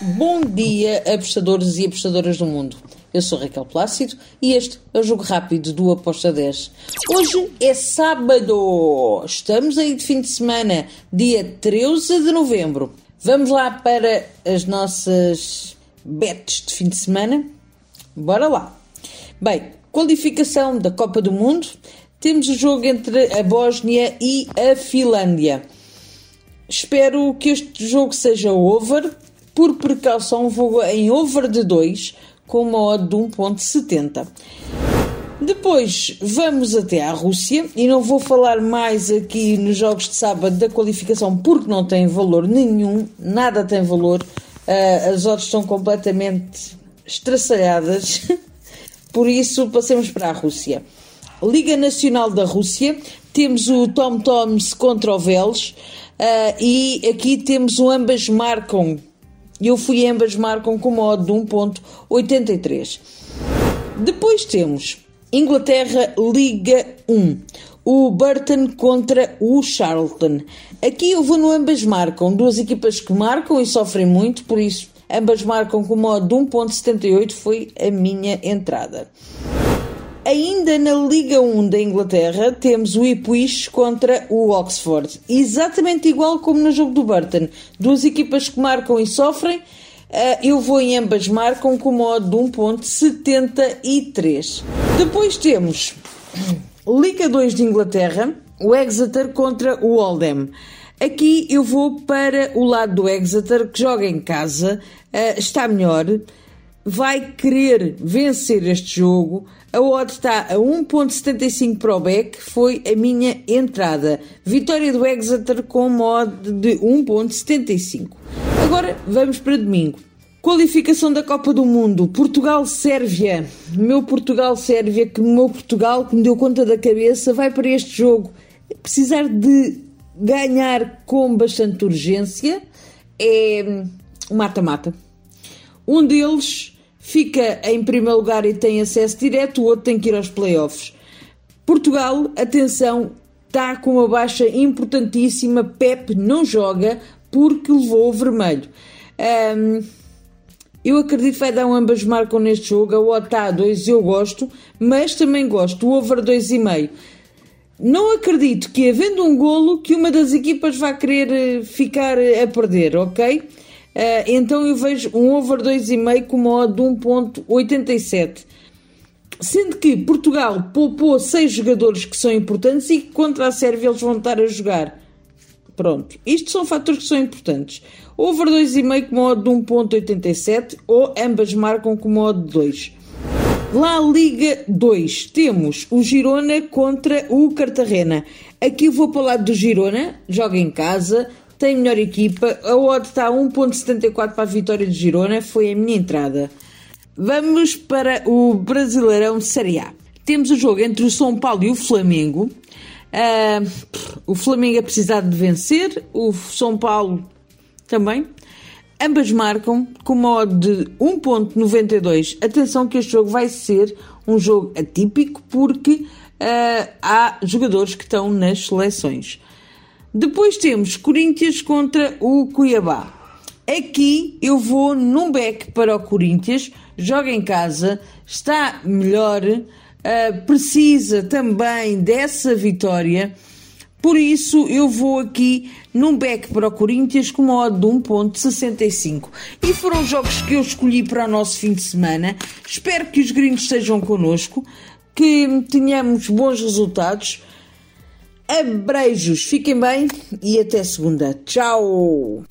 Bom dia, apostadores e apostadoras do mundo. Eu sou Raquel Plácido e este é o Jogo Rápido do Aposta 10. Hoje é sábado, estamos aí de fim de semana, dia 13 de novembro. Vamos lá para as nossas bets de fim de semana? Bora lá. Bem, qualificação da Copa do Mundo. Temos o jogo entre a Bósnia e a Finlândia. Espero que este jogo seja over por precaução, vou em over de 2 com uma odd de 1.70. Depois vamos até à Rússia e não vou falar mais aqui nos jogos de sábado da qualificação porque não tem valor nenhum, nada tem valor. Uh, as odds estão completamente estraçalhadas, por isso passemos para a Rússia. Liga Nacional da Rússia, temos o Tom Toms contra o Vélez uh, e aqui temos o ambas marcam e eu fui ambas marcam com modo de 1.83. Depois temos Inglaterra Liga 1. O Burton contra o Charlton. Aqui eu vou no ambas marcam. Duas equipas que marcam e sofrem muito, por isso ambas marcam com modo de 1.78 foi a minha entrada. Ainda na Liga 1 da Inglaterra, temos o Ipswich contra o Oxford. Exatamente igual como no jogo do Burton. Duas equipas que marcam e sofrem. Eh, eu vou em ambas marcam com modo de 1.73. Depois temos Liga 2 de Inglaterra, o Exeter contra o Oldham. Aqui eu vou para o lado do Exeter, que joga em casa, eh, está melhor, vai querer vencer este jogo. A odd está a 1.75 para o Beck, foi a minha entrada. Vitória do Exeter com odd de 1.75. Agora vamos para domingo. Qualificação da Copa do Mundo, Portugal-Sérvia. Meu Portugal-Sérvia, que meu Portugal, que me deu conta da cabeça, vai para este jogo. Precisar de ganhar com bastante urgência é um mata-mata. Um deles fica em primeiro lugar e tem acesso direto, o outro tem que ir aos playoffs. Portugal, atenção, está com uma baixa importantíssima. Pep não joga porque levou o vermelho. Um, eu acredito que vai dar um ambas marcam neste jogo. A OTA está a 2 eu gosto, mas também gosto. O over 2,5. Não acredito que, havendo um golo, que uma das equipas vá querer eh, ficar a perder, ok? Uh, então eu vejo um over 2,5 com uma odd de 1.87. Sendo que Portugal poupou seis jogadores que são importantes e contra a Sérvia eles vão estar a jogar. Pronto. Isto são fatores que são importantes. Over 2,5 com uma odd de 1.87 ou ambas marcam com uma odd de 2. Lá Liga 2 temos o Girona contra o Cartagena. Aqui eu vou para o lado do Girona, joga em casa, tem melhor equipa. A odd está a 1.74 para a vitória de Girona, foi a minha entrada. Vamos para o Brasileirão Série A. Temos o jogo entre o São Paulo e o Flamengo. Uh, o Flamengo é precisar de vencer, o São Paulo também. Ambas marcam com uma odd de 1.92. Atenção que este jogo vai ser um jogo atípico porque uh, há jogadores que estão nas seleções. Depois temos Corinthians contra o Cuiabá. Aqui eu vou num back para o Corinthians, joga em casa, está melhor, uh, precisa também dessa vitória. Por isso eu vou aqui num back para o Corinthians com uma odd de 1.65. E foram jogos que eu escolhi para o nosso fim de semana. Espero que os gringos estejam connosco, que tenhamos bons resultados. Abreijos, fiquem bem e até segunda. Tchau!